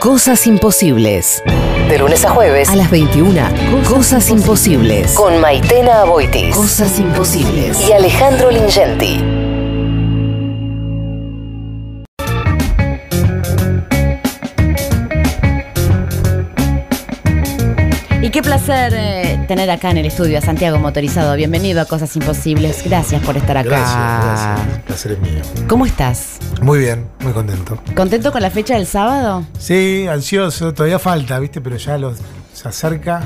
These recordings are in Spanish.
Cosas imposibles. De lunes a jueves a las 21. Cosas, imposibles. Con Maitena Aboitis. Cosas imposibles. Y Alejandro Lingenti. Placer eh, tener acá en el estudio a Santiago Motorizado. Bienvenido a Cosas Imposibles. Gracias por estar acá. Gracias, gracias. El placer es mío. ¿Cómo estás? Muy bien, muy contento. ¿Contento con la fecha del sábado? Sí, ansioso, todavía falta, ¿viste? Pero ya los, se acerca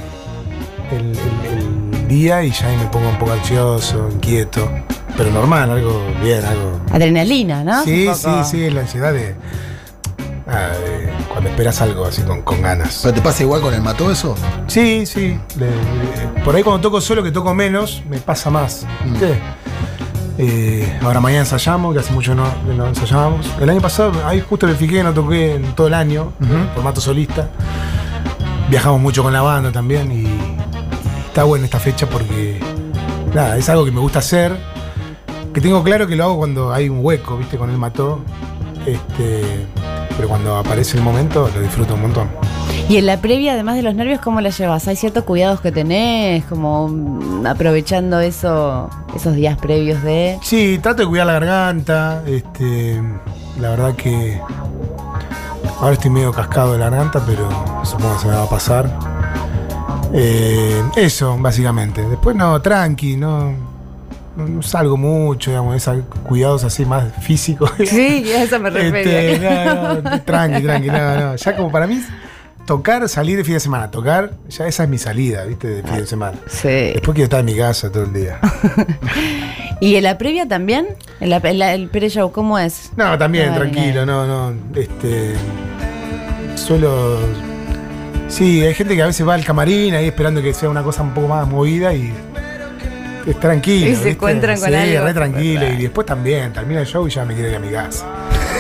el, el- el día y ya me pongo un poco ansioso, inquieto. Pero normal, algo bien, algo. Adrenalina, ¿no? Sí, sí, sí, la ansiedad de, ah, de cuando esperas algo así con, con ganas. ¿Pero te pasa igual con el mató eso? Sí, sí. le- le- por ahí cuando toco solo, que toco menos, me pasa más. ¿viste? Eh, ahora mañana ensayamos, que hace mucho no, no ensayábamos. El año pasado, ahí justo me fijé, no toqué en todo el año, formato solista. Viajamos mucho con la banda también y, y está buena esta fecha porque nada, es algo que me gusta hacer. Que tengo claro que lo hago cuando hay un hueco, ¿viste? Con el mató. Este, pero cuando aparece el momento lo disfruto un montón. Y en la previa, además de los nervios, ¿cómo la llevas? ¿Hay ciertos cuidados que tenés? Como mm, aprovechando eso, esos días previos de. Sí, trato de cuidar la garganta. Este, la verdad que ahora estoy medio cascado de la garganta, pero supongo que se me va a pasar. Eh, eso, básicamente. Después no, tranqui, no, no, no salgo mucho, digamos, esos cuidados así más físicos. Sí, a eso me. Este, no, no, tranqui, tranqui, no, no. Ya como para mí, tocar, salir de fin de semana, tocar, ya esa es mi salida, ¿viste? De fin de semana. Sí. Después quiero estar en mi casa todo el día. ¿Y en la previa también? ¿En la- en la- el pre-show cómo es? No, también, Ah, tranquilo, no, no. Este. Suelo. Sí, hay gente que a veces va al camarín ahí esperando que sea una cosa un poco más movida y. Es tranquilo. Y se ¿viste? encuentran con sí, algo. re tranquilo. Y después también, termina el show y ya me quiero ir a mi casa.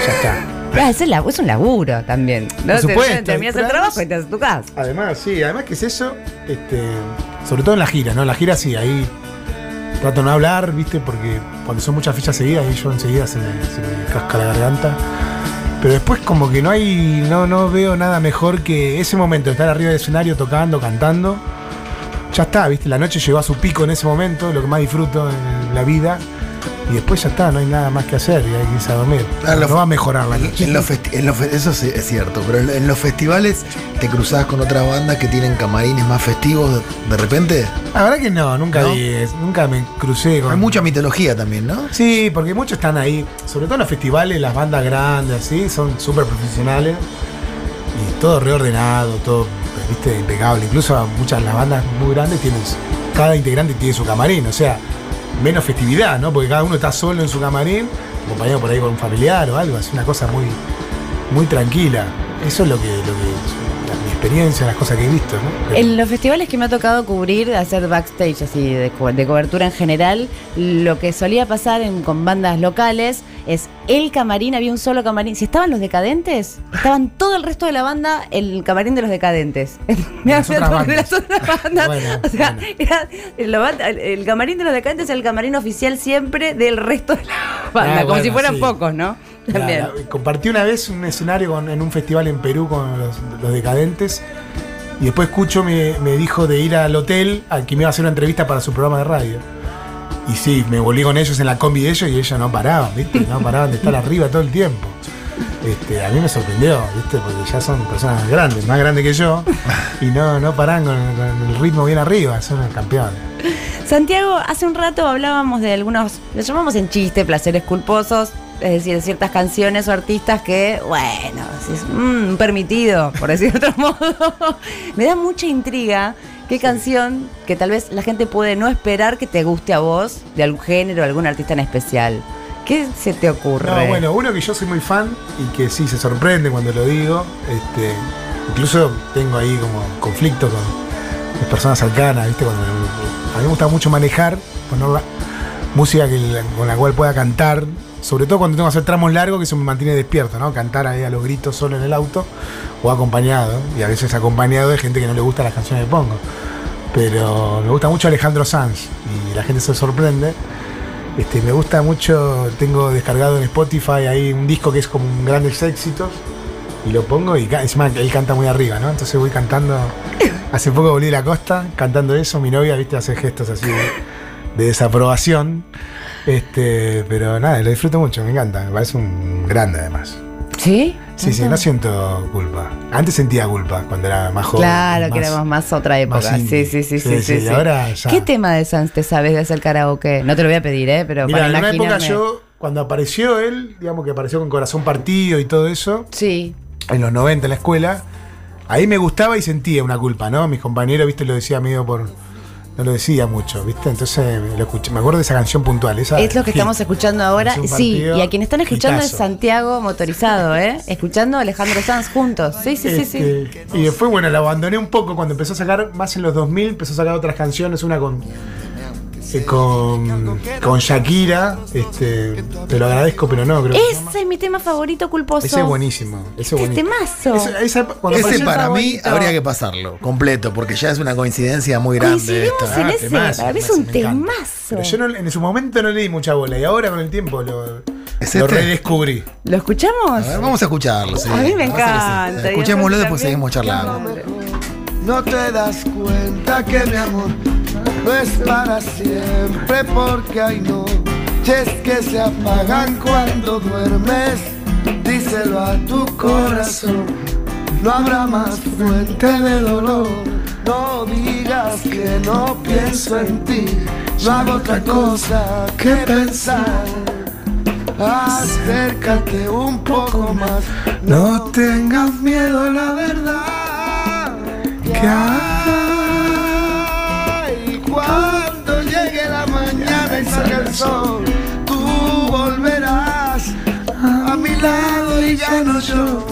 Ya está. Ah, es, el lab- es un laburo también. ¿no? Por supuesto, Te- Terminas el trabajo además- y te vas a tu casa. Además, sí, además que es eso, este, sobre todo en la gira, ¿no? En la gira sí, ahí trato de no hablar, ¿viste? Porque cuando son muchas fichas seguidas, ahí yo enseguida se me, se me casca la garganta. Pero después como que no hay, no, no veo nada mejor que ese momento, de estar arriba del escenario tocando, cantando. Ya está, ¿viste? La noche llegó a su pico en ese momento, lo que más disfruto en la vida. Y después ya está, no hay nada más que hacer y hay que irse a dormir. Ah, no va a mejorar la noche. En los en los eso sí es cierto, pero en, los festivales te cruzás con otras bandas que tienen camarines más festivos de, repente. La verdad que no, nunca ¿No? vi nunca me crucé con. Hay mucha mitología también, ¿no? Sí, porque muchos están ahí, sobre todo en los festivales, las bandas grandes, así, son súper profesionales y todo reordenado, todo, viste, impecable. Incluso muchas de las bandas muy grandes tienen, cada integrante tiene su camarín, o sea, menos festividad, ¿no? Porque cada uno está solo en su camarín, acompañado por ahí con un familiar o algo, es una cosa muy, muy tranquila. Eso es lo que, lo que mi experiencia, las cosas que he visto, ¿no? En los festivales que me ha tocado cubrir, hacer backstage así de, co- de cobertura en general, lo que solía pasar en- con bandas locales es el camarín, había un solo camarín. Si estaban los decadentes, estaban todo el resto de la banda el camarín de los decadentes. Me las hacía otras de las bandas. otras bandas. Bueno, o sea, bueno. era- banda- el, el camarín de los decadentes es el camarín oficial siempre del resto de la banda, Ah, como bueno, si fueran sí. pocos, ¿no? Compartí una vez un escenario en un festival en Perú con los, decadentes. Y después escucho, me, me dijo de ir al hotel al que me iba a hacer una entrevista para su programa de radio. Y sí, me volví con ellos en la combi de ellos y ellos no paraban, ¿viste? No paraban de estar arriba todo el tiempo. Este, a mí me sorprendió, ¿viste? Porque ya son personas grandes, más grandes que yo. Y no, no paran con, con el ritmo bien arriba, son campeones. Santiago, hace un rato hablábamos de algunos, le llamamos en chiste, placeres culposos, es decir, de ciertas canciones o artistas que, bueno, es mm, permitido, por decir de otro modo. Me da mucha intriga qué canción que tal vez la gente puede no esperar que te guste a vos, de algún género, algún artista en especial. ¿Qué se te ocurre? No, bueno, uno que yo soy muy fan y que sí se sorprende cuando lo digo. Este, incluso tengo ahí como conflicto con las personas cercanas, ¿viste? Cuando, a mí me gusta mucho manejar, poner la- música con la cual pueda cantar, sobre todo cuando tengo que hacer tramos largos que eso me mantiene despierto, ¿no? Cantar ahí a los gritos solo en el auto o acompañado, y a veces acompañado de gente que no le gusta las canciones que pongo. Pero me gusta mucho Alejandro Sanz y la gente se sorprende. Este, me gusta mucho, tengo descargado en Spotify ahí un disco que es como un grandes éxitos, y lo pongo y encima él canta muy arriba, ¿no? Entonces voy cantando. Hace poco volví de la costa cantando eso. Mi novia, viste, hace gestos así de, de desaprobación. Este, pero nada, lo disfruto mucho, me encanta. Me parece un grande además. ¿Sí? Sí, sí, no siento culpa. Antes sentía culpa cuando era más joven. Claro, que éramos más otra época. más sí, sí, sí, sí, Sí, sí, sí, ahora ya. ¿Qué tema de Sans te sabes de hacer karaoke? No te lo voy a pedir, ¿eh? Pero Mira, para en una época yo, cuando apareció él, digamos que apareció con corazón partido y todo eso, Sí. En los 90 en la escuela, ahí me gustaba y sentía una culpa, ¿no? Mis compañeros, viste, lo decía medio por. No lo decía mucho, ¿viste? Entonces lo escuché. Me acuerdo de esa canción puntual. Esa, Es lo que estamos escuchando ahora. Sí, partido, y a quien están escuchando es. Santiago Motorizado, ¿eh? Escuchando a Alejandro Sanz juntos. Sí, sí, sí, sí. Este, Y después, bueno, la abandoné un poco cuando empezó a sacar, más en los 2000, empezó a sacar otras canciones, una con. Eh, con, con Shakira, este, te lo agradezco, pero no, creo que. Ese es mi tema favorito culposo. Ese es buenísimo. Ese es buenísimo. temazo. Ese- esa- cuando Ese apareció- para mí favorito. habría que pasarlo completo, porque ya es una coincidencia muy grande Coincidimos esto. en Ah, ese. temazo, Para mí es temazo, un me encanta. temazo. Pero yo no- en su momento no le di mucha bola y ahora con el tiempo lo, ¿Es lo este? redescubrí. ¿Lo escuchamos? A ver, vamos a escucharlo. sí. A mí me encanta. Escuchémoslo, después también- seguimos charlando. No te das cuenta que mi amor no es para siempre porque hay noches que se apagan cuando duermes. Díselo a tu corazón, no habrá más fuente de dolor. No digas que no pienso en ti, no hago otra cosa que pensar. Acércate un poco más, no tengas miedo a la verdad. Que hay cuando llegue la mañana y salga el sol, tú volverás a mi lado y ya no yo.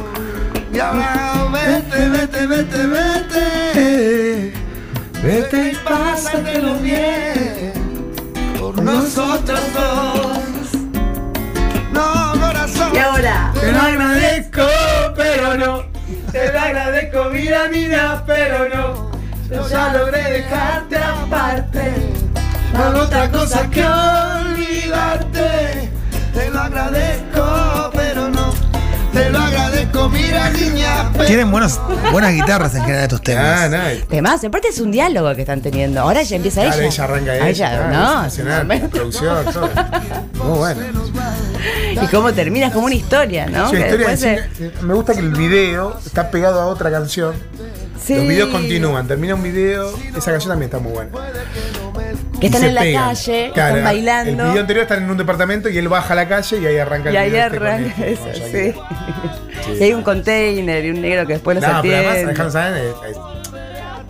Y ahora vete, vete, vete, vete. Vete y pásatelo bien por nosotros dos. No, corazón. Y ahora. Te lo agradezco, pero no. Te lo agradezco, mira, mira, pero no. Yo ya logré dejarte aparte. No hago otra cosa que olvidarte. Te lo agradezco, pero no. Te lo agradezco, mira, niña, pero Tienen buenos, buenas guitarras en general estos Ah, temas. nada. Temas, aparte es un diálogo que están teniendo. Ahora ya empieza ella. ella arranca Ah, ella. ella, claro, no, es impresionante, la producción, todo. Muy bueno. Y cómo termina, es como una historia, ¿no? Sí, historia cine- eh, me gusta que el video está pegado a otra canción. Sí. Los videos continúan, termina un video, esa canción también está muy buena. Que están en la pegan. calle, Claro, están bailando. El video anterior están en un departamento y él baja a la calle y ahí arranca el Y ahí video este arranca este, eso, sí. Y hay un container y un negro que después los No, pero además atiende. Alejandro es- es-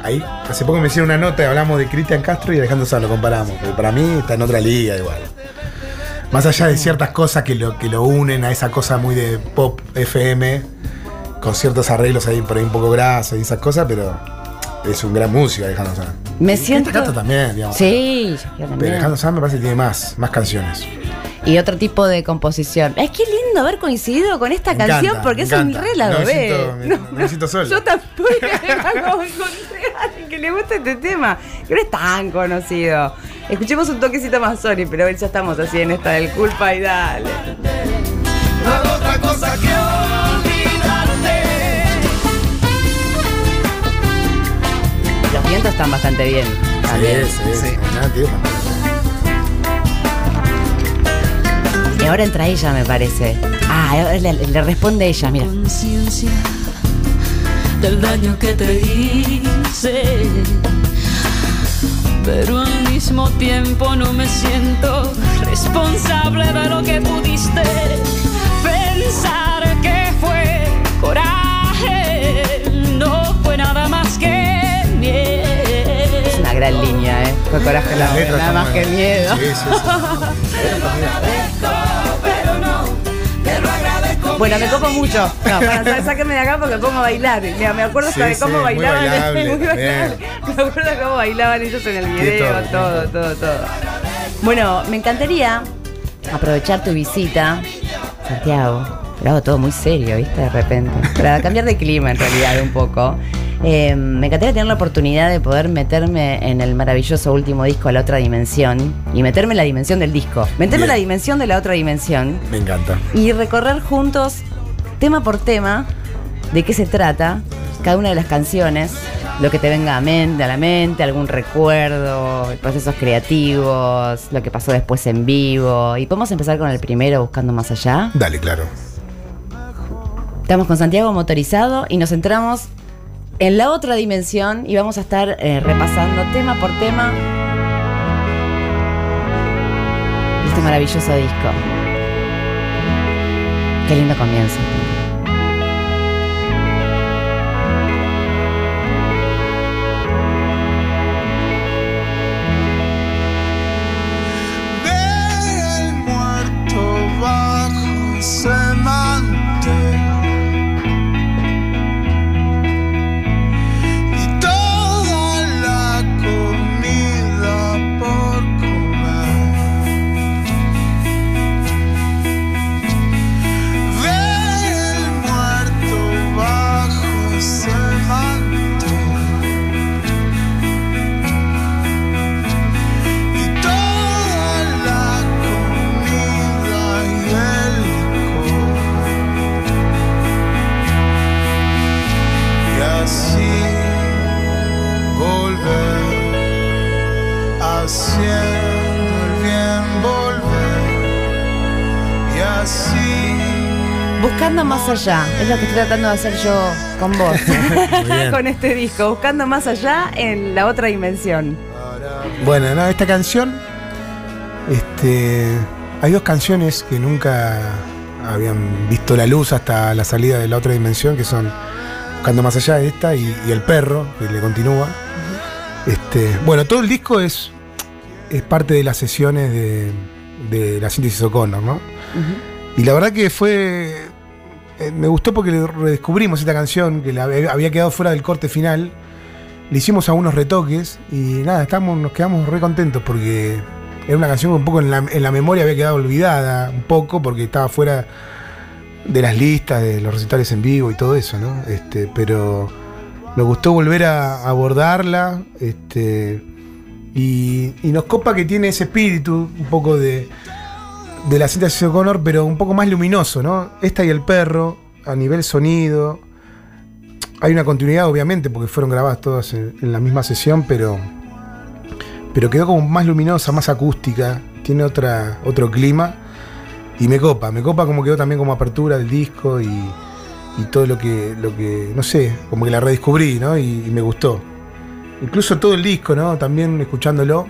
Ahí, hace poco me hicieron una nota y hablamos de Cristian Castro y Alejandro Sanz, lo comparamos. Pero para mí está en otra liga igual. Más allá de ciertas cosas que lo, que lo unen a esa cosa muy de pop FM, con ciertos arreglos ahí por ahí un poco grasos y esas cosas, pero es un gran músico Alejandro Sanz. Me siento. Cristian Castro también, digamos. Sí, yo Pero también. Alejandro Sanz me parece que tiene más, más canciones. Y otro tipo de composición. Es que lindo haber coincidido con esta Me canción encanta, porque es un re lado No me B. siento- me- no me siento solo. Yo tampoco encontré a alguien que le gusta este tema, que no es tan conocido. Escuchemos un toquecito más, sorry, pero ya estamos así en esta del culpa y dale. no hago otra cosa que olvidarte. Los vientos están bastante bien. También. Sí, sí, Sí. Y ahora entra ella, me parece. Ah, ahora le, le responde ella, mira. conciencia del daño que te hice. Pero mismo tiempo no me siento responsable de lo que pudiste pensar que fue coraje. No fue nada más que miedo. Es una gran línea, ¿eh? Fue coraje la letras nada más que miedo. Sí, sí, sí. Bueno, me copo mucho. No, para, sa- sáquenme de acá porque pongo a bailar. Mira, me acuerdo hasta Sí, de cómo sí, muy bailaban. bailable, muy bailable. Me acuerdo cómo bailaban ellos en el video, todo, todo, todo, todo. Bueno, me encantaría aprovechar tu visita, Santiago. Pero hago todo muy serio, ¿viste? De repente. Para cambiar de clima, en realidad, un poco. Eh, me encantaría tener la oportunidad de poder meterme en el maravilloso último disco, La Otra Dimensión, y meterme en la dimensión del disco. Meterme en la dimensión de la otra dimensión Me encanta. y recorrer juntos, tema por tema, de qué se trata cada una de las canciones, lo que te venga a, mente, a la mente, algún recuerdo, procesos creativos, lo que pasó después en vivo. Y podemos empezar con el primero, Buscando Más Allá. Dale, claro. Estamos con Santiago motorizado y nos centramos en la otra dimensión y vamos a estar eh, repasando tema por tema este maravilloso disco. Qué lindo comienzo. Allá, es lo que estoy tratando de hacer yo con vos, con este disco, buscando más allá en la otra dimensión. Bueno, no, esta canción. Este. Hay dos canciones que nunca habían visto la luz hasta la salida de la otra dimensión, que son Buscando más allá de esta y, y El perro, que le continúa. Este, bueno, todo el disco es, es parte de las sesiones de, de la síntesis O'Connor, ¿no? Y la verdad que fue. Eh, Me gustó porque redescubrimos esta canción, que había quedado fuera del corte final. Le hicimos algunos retoques y nada, estamos, nos quedamos re contentos porque era una canción que un poco en la, en la memoria había quedado olvidada, un poco, porque estaba fuera de las listas, de los recitales en vivo y todo eso, ¿no? Este, pero nos gustó volver a abordarla. Este, y, y nos copa que tiene ese espíritu un poco de, de la cinta de O'Connor, pero un poco más luminoso, ¿no? Esta y el perro, a nivel sonido. Hay una continuidad, obviamente, porque fueron grabadas todas en, en la misma sesión, pero, pero quedó como más luminosa, más acústica, tiene otra, otro clima. Y me copa, me copa como quedó también como apertura del disco y, y todo lo que, lo que, no sé, como que la redescubrí, ¿no? Y, y me gustó. Incluso todo el disco, ¿no? También escuchándolo,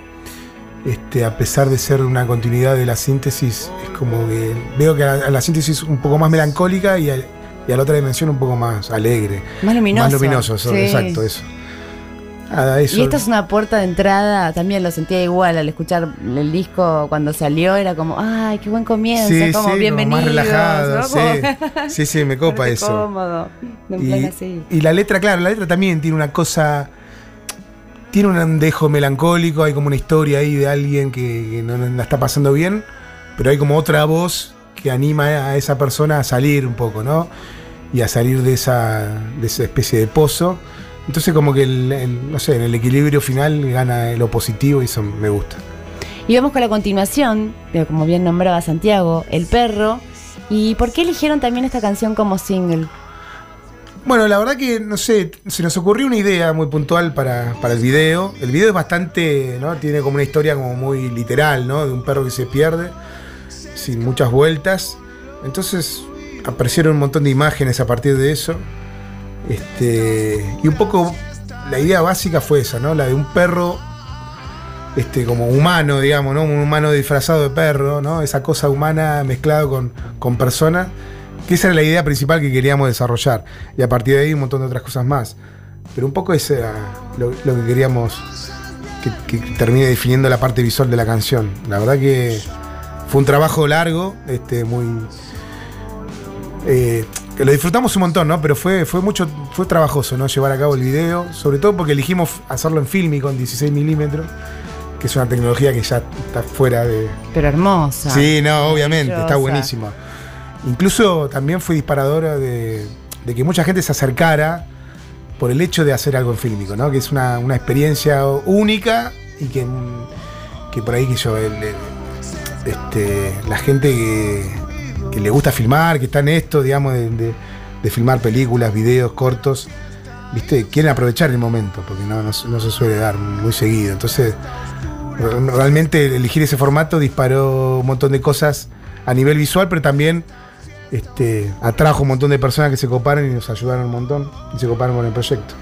este, a pesar de ser una continuidad de la síntesis, es como que veo que a la, a la síntesis un poco más melancólica y a, y a la otra dimensión un poco más alegre. Más luminoso. Más luminoso, eso, Sí. exacto, eso. Nada, eso. Y esta es una puerta de entrada, también lo sentía igual al escuchar el disco cuando salió, era como, ay, qué buen comienzo, Sí, como sí, bienvenido. más relajado, sí. Sí, sí, me copa eso. Cómodo, en plan así. Y, y la letra, claro, la letra también tiene una cosa. Tiene un dejo melancólico, hay como una historia ahí de alguien que, no, la está pasando bien, pero hay como otra voz que anima a esa persona a salir un poco, ¿no? Y a salir de esa, de esa especie de pozo. Entonces como que, el, el- no sé, en el equilibrio final gana lo positivo y eso me gusta. Y vamos con la continuación, como bien nombraba Santiago, El Perro. ¿Y por qué eligieron también esta canción como single? Bueno, la verdad que, no sé, se nos ocurrió una idea muy puntual para, para el video. El video es bastante, ¿no? Tiene como una historia como muy literal, ¿no? De un perro que se pierde, sin muchas vueltas. Entonces aparecieron un montón de imágenes a partir de eso. Este, y un poco la idea básica fue esa, ¿no? La de un perro este, como humano, digamos, ¿no? Un humano disfrazado de perro, ¿no? Esa cosa humana mezclado con, con persona. Que esa era la idea principal que queríamos desarrollar. Y a partir de ahí un montón de otras cosas más. Pero un poco ese era lo, lo que queríamos que, que termine definiendo la parte visual de la canción. La verdad que fue un trabajo largo, este, muy. eh, que lo disfrutamos un montón, ¿no? Pero fue, fue mucho, fue trabajoso, ¿no? Llevar a cabo el video. Sobre todo porque elegimos hacerlo en film con 16 milímetros, que es una tecnología que ya está fuera de, Pero hermosa. Sí, no, obviamente, está Maravillosa. Incluso también fue disparadora de, que mucha gente se acercara por el hecho de hacer algo en fílmico, ¿no? Que es una, experiencia única y que, que por ahí que yo, el- este, la gente que, le gusta filmar, que está en esto, digamos, de, de- filmar películas, videos, cortos, ¿viste? Quieren aprovechar el momento, porque no, no, se suele dar muy seguido. Entonces, re- realmente elegir ese formato disparó un montón de cosas a nivel visual, pero también este, atrajo un montón de personas que se coparon y nos ayudaron un montón y se coparon con el proyecto.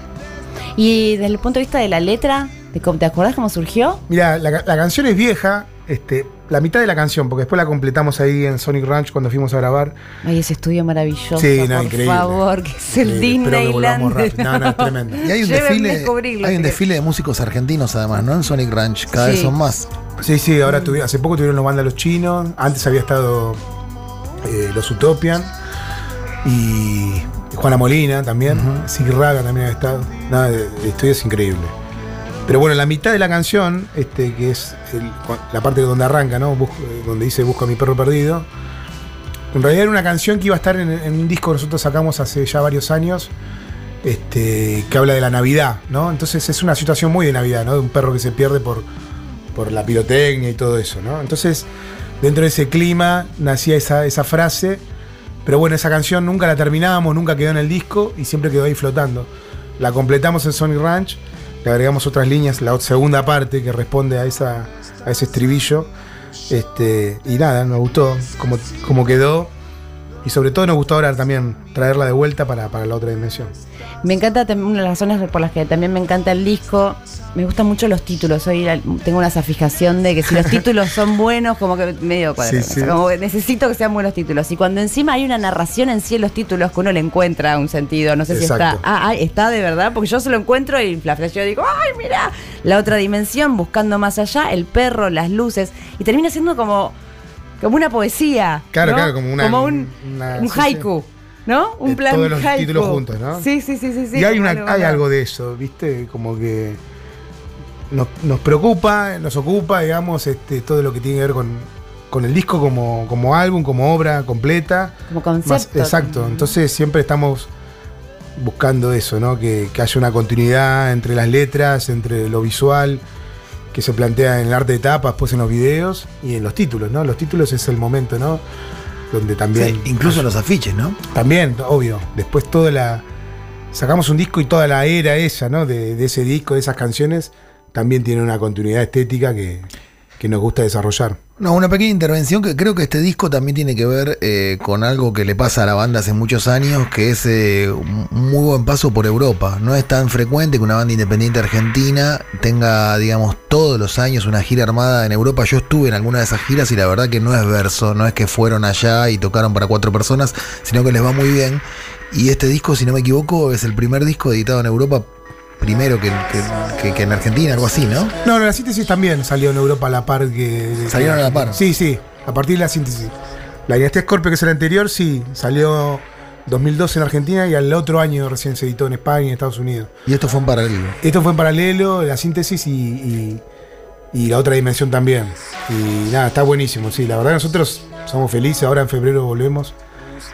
Y desde el punto de vista de la letra, ¿te, ¿te acordás cómo surgió? Mira, la, la canción es vieja, este, la mitad de la canción, porque después la completamos ahí en Sonic Ranch cuando fuimos a grabar. Ay, ese estudio maravilloso. Sí, no, por increíble. favor, que es el Increíble, espero que volvamos Disneyland. rápido. No, no, es tremendo. Y hay un desfile, hay un desfile de músicos argentinos además, ¿no? En Sonic Ranch, cada Sí. vez son más. Sí, sí, ahora tuvi- hace poco tuvieron los bandas Los Chinos, antes había estado eh, Los Utopian y Juana Molina también, Sig Raga también había estado. Nada, el estudio es increíble. Pero bueno, la mitad de la canción, este, que es el- la parte donde arranca, ¿no? Busco- eh, donde dice Busco a mi perro perdido. En realidad era una canción que iba a estar en, en un disco que nosotros sacamos hace ya varios años, este, que habla de la Navidad, ¿no? Entonces es una situación muy de Navidad, ¿no? De un perro que se pierde por, por la pirotecnia y todo eso, ¿no? Entonces, dentro de ese clima nacía esa, esa frase, pero bueno, esa canción nunca la terminamos, nunca quedó en el disco y siempre quedó ahí flotando. La completamos en Sonic Ranch, le agregamos otras líneas, la segunda parte que responde a, esa, a ese estribillo. Este, y nada, nos gustó como quedó. Y sobre todo nos gustó ahora también traerla de vuelta para, para la otra dimensión. Me encanta también, una de las razones por las que también me encanta el disco, me gustan mucho los títulos. Hoy tengo una fijación de que si los títulos son buenos, como que medio cuadrado. Sí, sí. O sea, como que necesito que sean buenos títulos. Y cuando encima hay una narración en sí en los títulos que uno le encuentra un sentido, no sé si está. Ah, ah, está de verdad, porque yo se lo encuentro y la flasheo digo, ¡ay, mira! La otra dimensión, buscando más allá, el perro, las luces. Y termina siendo como. Como una poesía. Claro, ¿no? claro, como una- un, una- un haiku. ¿No? Un De plan todos los haiku. títulos juntos, ¿no? Sí, sí, sí, sí. sí y hay, una, hay algo- de eso, ¿viste? Como que nos, nos preocupa, nos ocupa, digamos, este, todo lo que tiene que ver con, con el disco como, como álbum, como obra completa. Como Más- concepto. exacto, entonces siempre estamos buscando eso, ¿no? Que, que haya una continuidad entre las letras, entre lo visual, que se plantea en el arte de tapas, después en los videos y en los títulos, ¿no? Los títulos es el momento, ¿no? Donde también... Sí, incluso los afiches, ¿no? También, obvio. Después toda la. Sacamos un disco y toda la era esa, ¿no? De, de ese disco, de esas canciones, también tiene una continuidad estética que, que nos gusta desarrollar. No, una pequeña intervención que creo que este disco también tiene que ver eh, con algo que le pasa a la banda hace muchos años, que es eh, un muy buen paso por Europa. No es tan frecuente que una banda independiente argentina tenga, digamos, todos los años una gira armada en Europa. Yo estuve en alguna de esas giras y la verdad que no es verso, no es que fueron allá y tocaron para cuatro personas, sino que les va muy bien. Y este disco, si no me equivoco, es el primer disco editado en Europa, primero que, que- que- que en Argentina, algo así, ¿no? No, no, la síntesis también salió en Europa a la par que. Salieron a la par. Sí, sí, a partir de la síntesis. La Dinastía Scorpio, que es el anterior, sí, salió 2012 en Argentina y al otro año recién se editó en España y en Estados Unidos. Y esto fue en paralelo. Esto fue en paralelo, la síntesis y, y- y la otra dimensión también. Y nada, está buenísimo, sí. La verdad nosotros somos felices. Ahora en febrero volvemos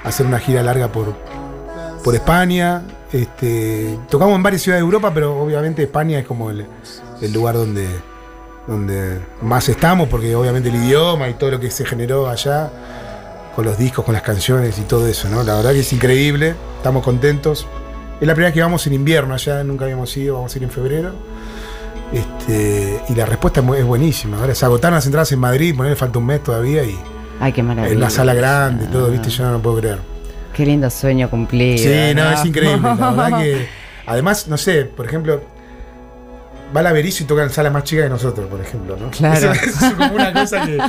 a hacer una gira larga por, por España. Este, tocamos en varias ciudades de Europa, pero obviamente España es como el, el lugar donde, donde más estamos, porque obviamente el idioma y todo lo que se generó allá, con los discos, con las canciones y todo eso, ¿no? La verdad que es increíble, estamos contentos. Es la primera vez que vamos en invierno allá, nunca habíamos ido, vamos a ir en febrero. Este, y la respuesta es, buenísima. Ahora se agotaron las entradas en Madrid, ponerle falta un mes todavía y Ay, qué maravilla. en la sala grande, todo, viste, yo no lo puedo creer. Qué lindo sueño cumplido. Sí, no, es increíble. La verdad que. Además, no sé, por ejemplo, va la Berizo y toca en salas más chicas que nosotros, por ejemplo, ¿no? Claro. Eso, eso es como una cosa que.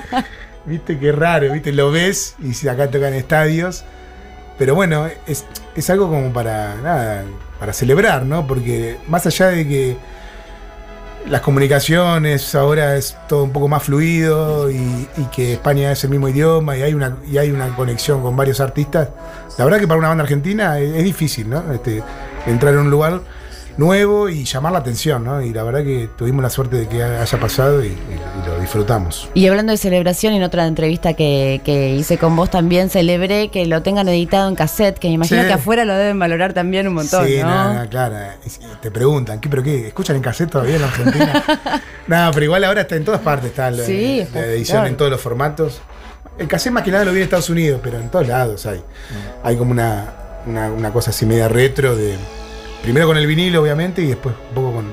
Viste, que raro, viste, lo ves y si acá tocan estadios. Pero bueno, es, es algo como para. Nada, para celebrar, ¿no? Porque más allá de que las comunicaciones ahora es todo un poco más fluido y, que España es el mismo idioma y hay una y hay una conexión con varios artistas. La verdad que para una banda argentina es, es difícil, ¿no? Este, entrar en un lugar nuevo y llamar la atención, ¿no? Y la verdad que tuvimos la suerte de que haya pasado y, y- y lo disfrutamos. Y hablando de celebración, en otra entrevista que, que hice con vos también celebré que lo tengan editado en cassette, que me imagino Sí. que afuera lo deben valorar también un montón, sí, ¿no? nada, claro. Te preguntan, ¿qué, ¿pero qué? ¿Escuchan en cassette todavía en Argentina? nada, pero igual ahora está en todas partes, está la, Sí, la está- edición claro. en todos los formatos. El cassette más que nada lo vi en Estados Unidos, pero en todos lados hay. Hay como una, una, una cosa así media retro de. Primero con el vinilo, obviamente, y después un poco con,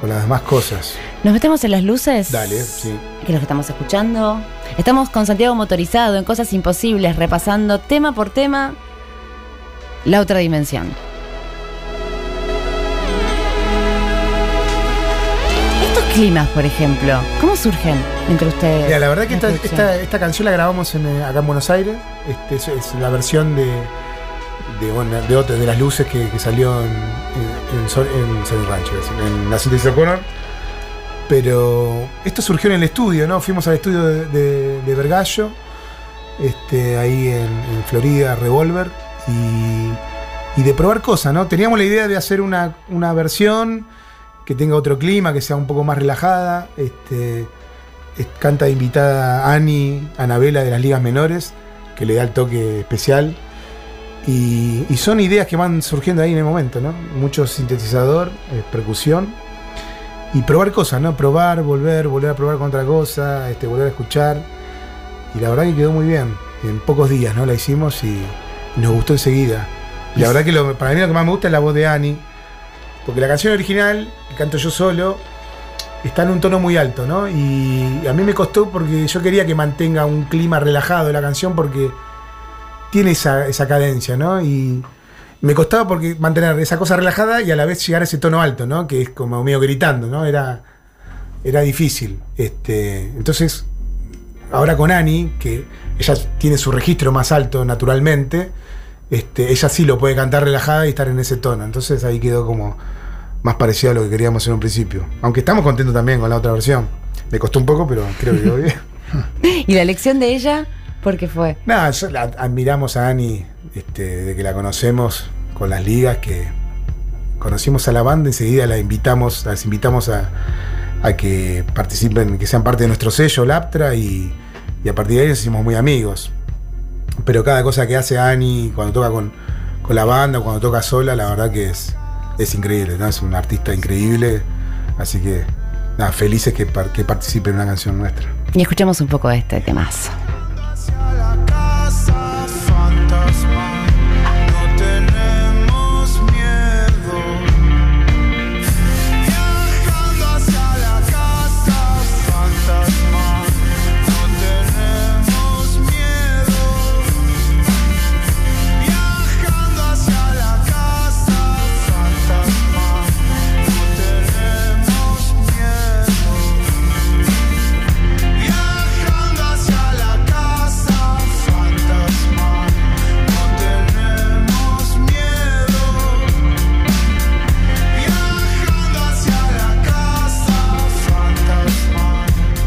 con las demás cosas. Nos metemos en las luces. Dale, sí. Que es lo que estamos escuchando. Estamos con Santiago Motorizado en Cosas Imposibles, repasando tema por tema la otra dimensión. Estos climas, por ejemplo, ¿cómo surgen entre ustedes? Mira, la verdad que esta, producción? esta, esta canción la grabamos en, eh, acá en Buenos Aires. Este, es, es la versión de, de, de, las luces que, salió en, en, en, en Rancho, en la síntesis O'Connor. Pero esto surgió en el estudio, ¿no? Fuimos al estudio de, de, Vergallo, este, ahí en, Florida, Revolver, y, de probar cosas, ¿no? Teníamos la idea de hacer una, una versión que tenga otro clima, que sea un poco más relajada. Este, es- canta de invitada Ani, Anabela de las ligas menores, que le da el toque especial. Y, y son ideas que van surgiendo ahí en el momento, ¿no? Mucho sintetizador, eh, percusión. Y probar cosas, ¿no? Probar, volver, volver a probar con otra cosa, este, volver a escuchar. Y la verdad que quedó muy bien. En pocos días, ¿no? La hicimos y, y nos gustó enseguida. Y la verdad que lo- para mí lo que más me gusta es la voz de Ani. Porque la canción original, que canto yo solo, está en un tono muy alto, ¿no? Y a mí me costó porque yo quería que mantenga un clima relajado la canción porque tiene esa, esa cadencia, ¿no? Y me costaba porque mantener esa cosa relajada y a la vez llegar a ese tono alto, ¿no? Que es como medio gritando, ¿no? Era, era difícil. Este, entonces, ahora con Ani, que ella tiene su registro más alto naturalmente, este, ella sí lo puede cantar relajada y estar en ese tono. Entonces ahí quedó como más parecido a lo que queríamos en un principio. Aunque estamos contentos también con la otra versión. Me costó un poco, pero creo que quedó bien. ¿Y la elección de ella? ¿Por qué fue? Nada, admiramos a Ani este, desde que la conocemos con las ligas, que conocimos a la banda, enseguida la invitamos, las invitamos a, a que participen, que sean parte de nuestro sello, Laptra, y, y a partir de ahí nos hicimos muy amigos. Pero cada cosa que hace Ani cuando toca con, con la banda o cuando toca sola, la verdad que es, es increíble, ¿no? Es un artista increíble, así que nada, felices que, que participe en una canción nuestra. Y escuchemos un poco de este temazo.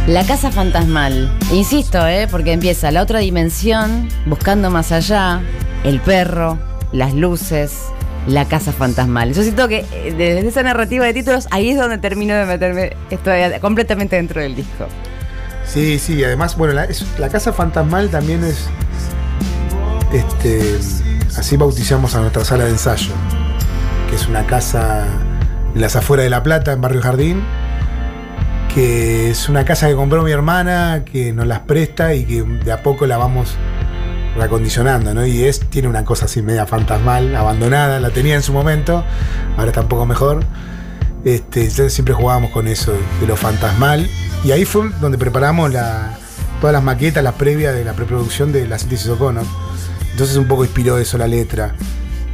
La casa fantasmal. Insisto, ¿eh? Porque empieza la otra dimensión, buscando más allá, el perro, las luces, la casa fantasmal. Yo siento que eh, desde esa narrativa de títulos, ahí es donde termino de meterme estoy completamente dentro del disco. Sí, sí, además, bueno, la, la casa fantasmal también es. Este. Así bautizamos a nuestra sala de ensayo. Que es una casa en las afueras de La Plata, en Barrio Jardín. Que es una casa que compró mi hermana, que nos las presta y que de a poco la vamos reacondicionando, ¿no? Y es, tiene una cosa así media fantasmal, abandonada, la tenía en su momento, ahora está un poco mejor. Este, siempre jugábamos con eso de lo fantasmal. Y ahí fue donde preparamos la- todas las maquetas, las previas de la preproducción de la síntesis O'Connor. Entonces un poco inspiró eso la letra.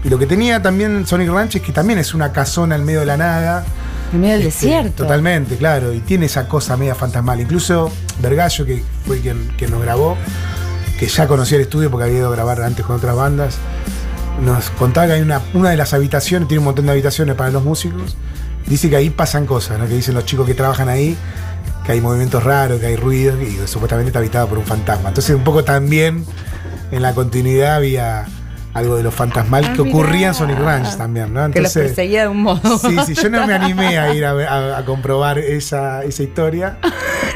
Y lo que tenía también Sonic Ranch es que también es una casona en medio de la nada. En medio del Este, desierto. Totalmente, claro. Y tiene esa cosa media fantasmal. Incluso Vergallo, que fue quien, quien nos grabó, que ya conocía el estudio porque había ido a grabar antes con otras bandas, nos contaba que hay una, una de las habitaciones, tiene un montón de habitaciones para los músicos. Dice que ahí pasan cosas, ¿no? que dicen los chicos que trabajan ahí, que hay movimientos raros, que hay ruidos, y que supuestamente está habitado por un fantasma. Entonces, un poco también en la continuidad había algo de lo fantasmal Ah, que ocurría en. Sonic Ranch también, ¿no? que los perseguía de un modo. Sí, sí, yo no me animé a ir a, ver- a- a comprobar esa, esa historia,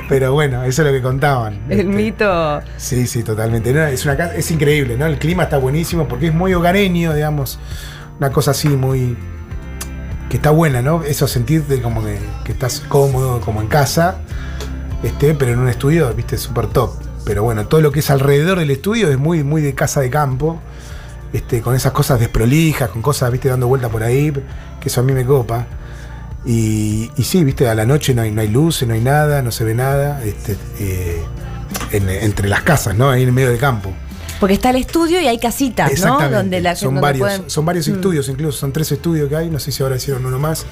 pero bueno, eso es lo que contaban. El Este, mito. Sí, sí, totalmente. No, es, una, es increíble, ¿no? El clima está buenísimo porque es muy hogareño, digamos, una cosa así muy... que está buena, ¿no? Eso sentirte como que, que estás cómodo, como en casa, este, pero en un estudio, viste, súper top. Pero bueno, todo lo que es alrededor del estudio es muy, muy de casa de campo. Este, con esas cosas desprolijas, con cosas, viste, dando vuelta por ahí, que eso a mí me copa. Y, y sí, viste, a la noche no hay, no hay luces, no hay nada, no se ve nada, este, eh, en- entre las casas, ¿no? Ahí en medio del campo. Porque está el estudio y hay casitas, ¿no? Donde la son, donde varios, pueden- son varios Mm. estudios, incluso son tres estudios que hay, no sé si ahora hicieron uno más.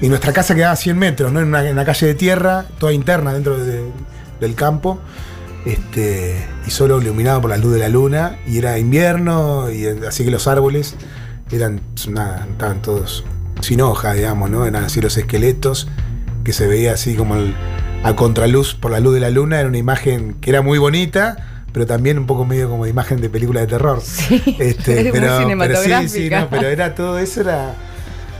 Y nuestra casa quedaba a 100 metros, ¿no? En una, en una calle de tierra, toda interna dentro de- del campo. Este, y solo iluminado por la luz de la luna. Y era invierno, y así que los árboles eran nada, estaban todos sin hoja, digamos, ¿no? Eran así los esqueletos, que se veía así como el- a contraluz por la luz de la luna. Era una imagen que era muy bonita, pero también un poco medio como de imagen de película de terror. Este, es muy pero, pero sí, sí, cinematográfica. no, pero era todo eso era,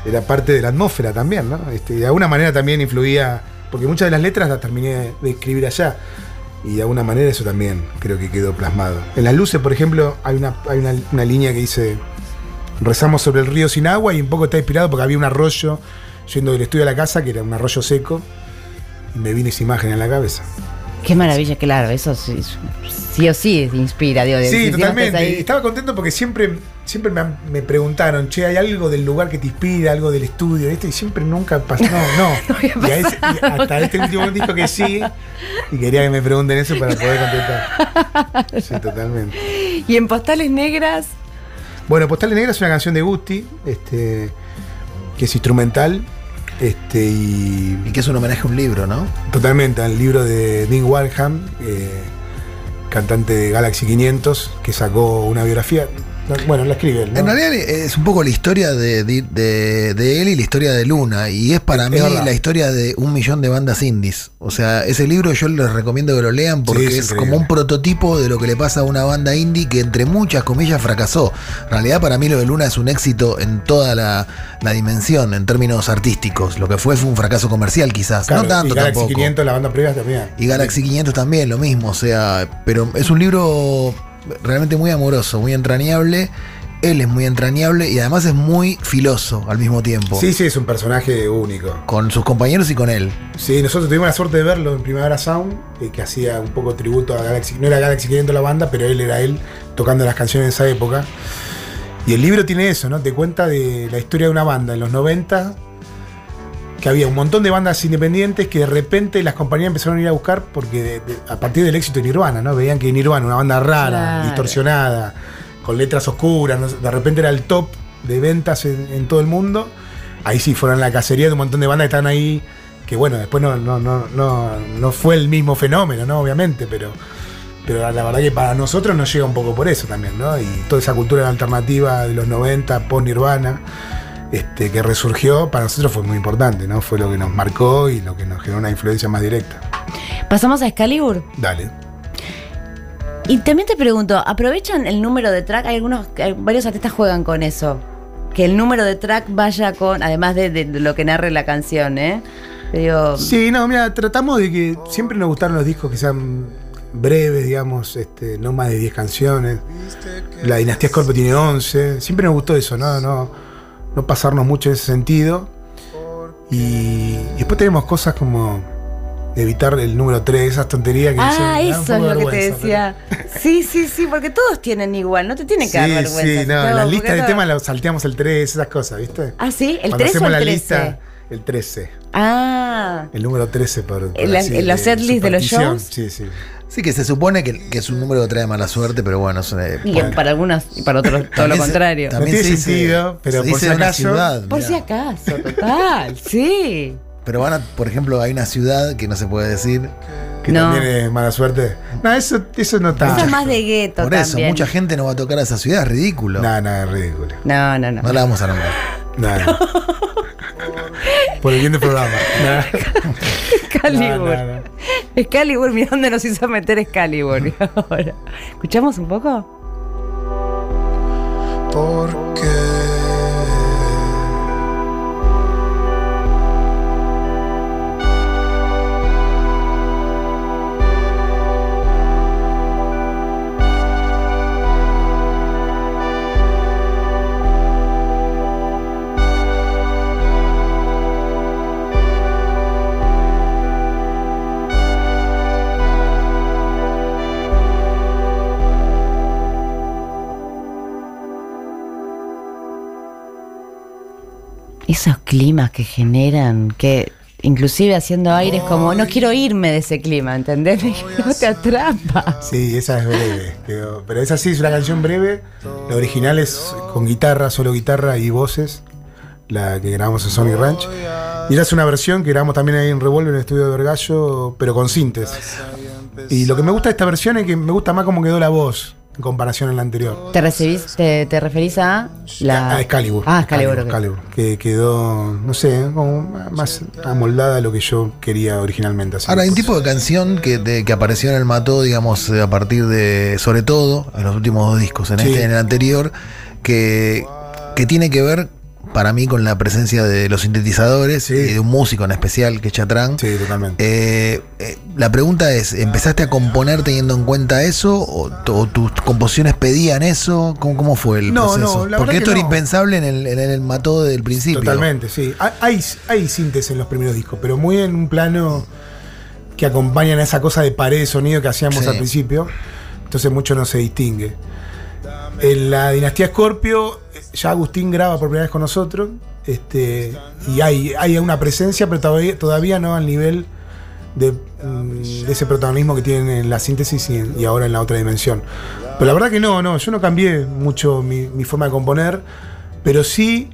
era parte de la atmósfera también, ¿no? Este, de alguna manera también influía, porque muchas de las letras las terminé de escribir allá. Y de alguna manera eso también creo que quedó plasmado. En las luces, por ejemplo, hay una, hay una, una línea que dice rezamos sobre el río sin agua y un poco está inspirado porque había un arroyo yendo del estudio a la casa, que era un arroyo seco, y me vino esa imagen en la cabeza. Qué maravilla, claro, eso sí, sí o sí inspira, si Sí, totalmente. ahí- Estaba contento porque siempre, siempre me, han- me preguntaron, che, ¿hay algo del lugar que te inspira, algo del estudio? ¿viste? Y siempre nunca pasó. No, no. Y a ese- y hasta este último disco que sí. Y quería que me pregunten eso para poder contestar. Sí, totalmente. Y en Postales Negras, Bueno, Postales Negras es una canción de Gusti, este, que es instrumental. Este, y, Y que es un homenaje a un libro, ¿no? Totalmente, al libro de Dean Warham, eh, cantante de Galaxy 500, que sacó una biografía. Bueno, la escribe él, ¿no? En realidad es un poco la historia de, de- él y la historia de Luna. Y es para Es mí verdad. la historia de un millón de bandas indies. O sea, ese libro yo les recomiendo que lo lean porque Sí, es como un prototipo de lo que le pasa a una banda indie que entre muchas comillas fracasó. En realidad para mí lo de Luna es un éxito en toda la, la dimensión, en términos artísticos. Lo que fue fue un fracaso comercial quizás. Claro, no tanto y Galaxy tampoco. 500, la banda previa también. Y Galaxy 500 también, lo mismo, o sea, pero es un libro realmente muy amoroso, muy entrañable. Él es muy entrañable y además es muy filoso al mismo tiempo. Sí, sí, es un personaje único. Con sus compañeros y con él. Sí, nosotros tuvimos la suerte de verlo en Primavera Sound, eh, que hacía un poco tributo a Galaxy. No era Galaxy 500 la banda, pero él era él tocando las canciones de esa época. Y el libro tiene eso, ¿no? Te cuenta de la historia de una banda en los 90, que había un montón de bandas independientes que de repente las compañías empezaron a ir a buscar porque de- de- a partir del éxito de Nirvana, ¿no? Veían que Nirvana, una banda rara, Claro. distorsionada, con letras oscuras, no de repente era el top de ventas en, en todo el mundo. Ahí sí fueron la cacería de un montón de bandas que estaban ahí, que bueno, después no, no, no, no, no fue el mismo fenómeno, ¿no? Obviamente, pero, pero la verdad que para nosotros nos llega un poco por eso también, ¿no? Y toda esa cultura alternativa de los 90, post-Nirvana, este, que resurgió, para nosotros fue muy importante, ¿no? Fue lo que nos marcó y lo que nos generó una influencia más directa. pasamos a Excalibur. Dale. Y también te pregunto, ¿aprovechan el número de track? Hay algunos, hay- varios artistas juegan con eso. Que el número de track vaya con, además de, de lo que narre la canción, ¿eh? Digo, Sí, no, mira, tratamos de que siempre nos gustaron los discos que sean breves, digamos, este, no más de 10 canciones. La Dinastía Scorpio tiene 11. Siempre nos gustó eso, ¿no? No, no pasarnos mucho en ese sentido. Y, y después tenemos cosas como evitar el número 3, esas tonterías que dicen, ah, "Me da un eso es lo que te vergüenza", decía. Sí, sí, sí, porque todos tienen igual, no te tiene que Sí, dar vergüenza. sí, no, en la lista de todo- temas la salteamos el 3, esas cosas, ¿viste? Ah, sí, el Cuando 3 o hacemos el la 13. lista, el 13. Ah, El número 13 por, por la- así, los de setlist de los shows. Sí, sí. Sí, que se supone que, que es un número que trae mala suerte, pero bueno, es, eh, y para algunos y para otros todo lo se- contrario. también No tiene se dice- sentido, pero se por si una acaso- ciudad. Por mirá. si acaso, total, sí. Pero van a, por ejemplo, hay una ciudad que no se puede decir. Que No. también es mala suerte. No, eso, eso no está. Eso es más de gueto Por eso, también. mucha gente no va a tocar a esa ciudad, es ridículo. No, no, es ridículo. No, no, no. No la vamos a nombrar. No, no. Por el bien del programa. Excalibur. No, no, no. Excalibur, mira dónde nos hizo meter Excalibur. Ahora. ¿Escuchamos un poco? Porque Esos climas que generan, que inclusive haciendo aire es como, no quiero irme de ese clima, ¿entendés? No te atrapa. Sí, esa es breve. Pero esa sí es una canción breve. La original es con guitarra, solo guitarra y voces. La que grabamos en Sony Ranch. Y esa es una versión que grabamos también ahí en Revolver en el estudio de Vergallo, pero con sintes. Y lo que me gusta de esta versión es que me gusta más cómo quedó la voz en comparación a la anterior. ¿Te, recibís, te, te referís a la. Ah, Excalibur. Ah, Excalibur. Excalibur, que quedó, no sé, como más amoldada a lo que yo quería originalmente hacer. Ahora, hay un tipo de canción que, de- que apareció en el Mató, digamos, eh, a partir de, sobre todo, en los últimos dos discos, en Sí. este y en el anterior, que, que tiene que ver, para mí, con la presencia de los sintetizadores Sí. y de un músico en especial, que es Chatrán. Sí, totalmente. Eh, eh, la pregunta es, ¿empezaste a componer teniendo en cuenta eso? ¿O, tus composiciones pedían eso? ¿Cómo, cómo fue el No, no, proceso? la Porque esto que era no. impensable en el, en el mató del principio. Totalmente, sí. Hay, hay, sintes en los primeros discos, pero muy en un plano que acompañan a esa cosa de pared de sonido que hacíamos Sí. al principio. Entonces mucho no se distingue. En la dinastía Scorpio, ya Agustín graba por primera vez con nosotros. Este, y hay, hay una presencia, pero todavía, todavía no al nivel de, mm, ese protagonismo que tienen en la síntesis y, ahora en la otra dimensión. Pero la verdad que no, no, yo no cambié mucho mi, forma de componer, pero sí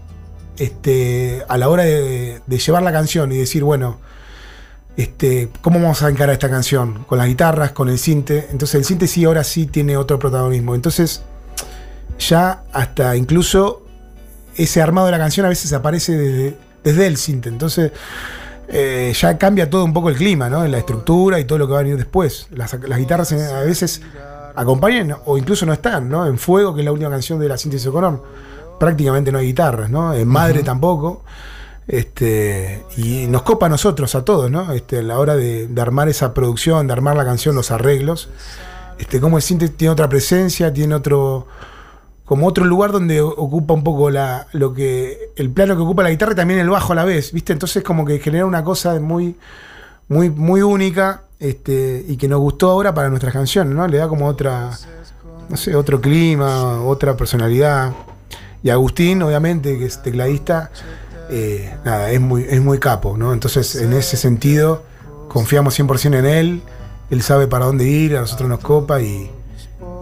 este, a la hora de, llevar la canción y decir, bueno, este, ¿cómo vamos a encarar esta canción? Con las guitarras, con el cinte. Entonces el cinte sí ahora sí tiene otro protagonismo. Entonces ya hasta incluso ese armado de la canción a veces aparece desde, desde el cinte. Entonces eh, ya cambia todo un poco el clima, ¿no? En la estructura y todo lo que va a venir después. Las, las guitarras a veces acompañan o incluso no están, ¿no? En Fuego, que es la última canción de la síntesis Econom, prácticamente no hay guitarras, ¿no? En Madre tampoco. Este, y nos copa a nosotros, a todos, ¿no? Este, a la hora de, de armar esa producción, de armar la canción, los arreglos. Este, como el synth tiene otra presencia, tiene otro. Como otro lugar donde ocupa un poco la, lo que. el plano que ocupa la guitarra y también el bajo a la vez, ¿viste? Entonces como que genera una cosa muy. muy, muy única. Este, y que nos gustó ahora para nuestras canciones, ¿no? Le da como otra. no sé, otro clima, otra personalidad. Y Agustín, obviamente, que es tecladista, eh, nada, es muy, es muy capo, ¿no? Entonces, en ese sentido, confiamos 100% en él, él sabe para dónde ir, a nosotros nos copa y,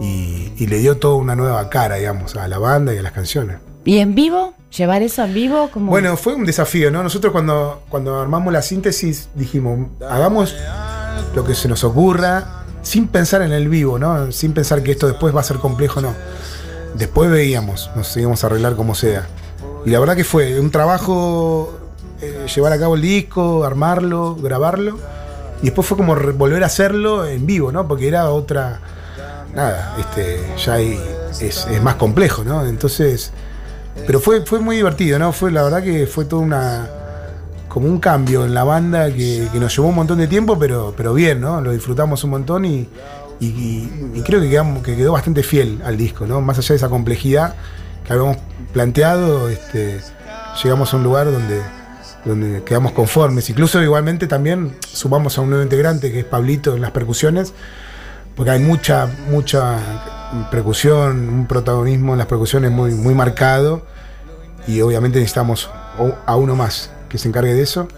y- y le dio toda una nueva cara, digamos, a la banda y a las canciones. ¿Y en vivo? ¿Llevar eso en vivo? como Bueno, fue un desafío, ¿no? Nosotros cuando, cuando armamos la síntesis dijimos, hagamos lo que se nos ocurra sin pensar en el vivo, ¿no? Sin pensar que esto después va a ser complejo, no. Después veíamos, nos íbamos a arreglar como sea. Y la verdad que fue un trabajo eh, llevar a cabo el disco, armarlo, grabarlo. Y después fue como volver a hacerlo en vivo, ¿no? Porque era otra. Nada, este, ya hay- es, más complejo, ¿no? Entonces. Pero fue, fue muy divertido, ¿no? Fue la verdad que fue toda una. como un cambio en la banda que, nos llevó un montón de tiempo, pero, pero bien, ¿no? Lo disfrutamos un montón y, y- y- y creo que, quedamos- que quedó bastante fiel al disco, ¿no? Más allá de esa complejidad que habíamos planteado, este, llegamos a un lugar donde, donde quedamos conformes. Incluso igualmente también sumamos a un nuevo integrante que es Pablito en las percusiones, porque hay mucha, mucha percusión, un protagonismo en las percusiones muy, muy marcado y obviamente necesitamos a uno más que se encargue de eso.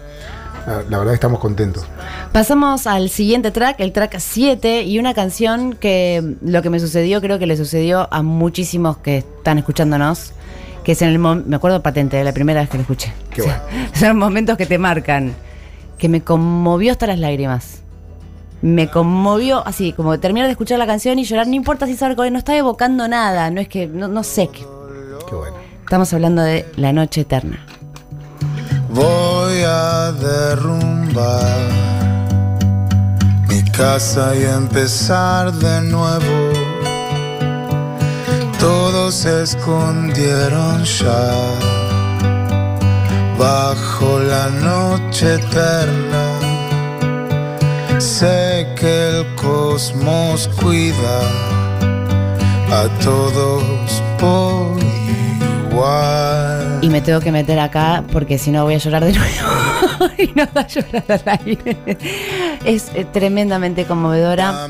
La, la verdad estamos contentos. Pasamos al siguiente track, el track 7, y una canción que lo que me sucedió, creo que le sucedió a muchísimos que están escuchándonos, que es en el me acuerdo patente, de la primera vez que lo escuché. Qué O sea, bueno. Son momentos que te marcan, que me conmovió hasta las lágrimas. Me conmovió así, como terminar de escuchar la canción y llorar, no importa si sabe no está evocando nada, no es que, no, no sé qué. Qué bueno. Estamos hablando de La Noche Eterna. Voy a derrumbar mi casa y empezar de nuevo. Todos se escondieron ya bajo la noche eterna. Sé que el cosmos cuida a todos por igual. Y me tengo que meter acá porque si no voy a llorar de nuevo. y no va a llorar al aire. Es eh, tremendamente conmovedora.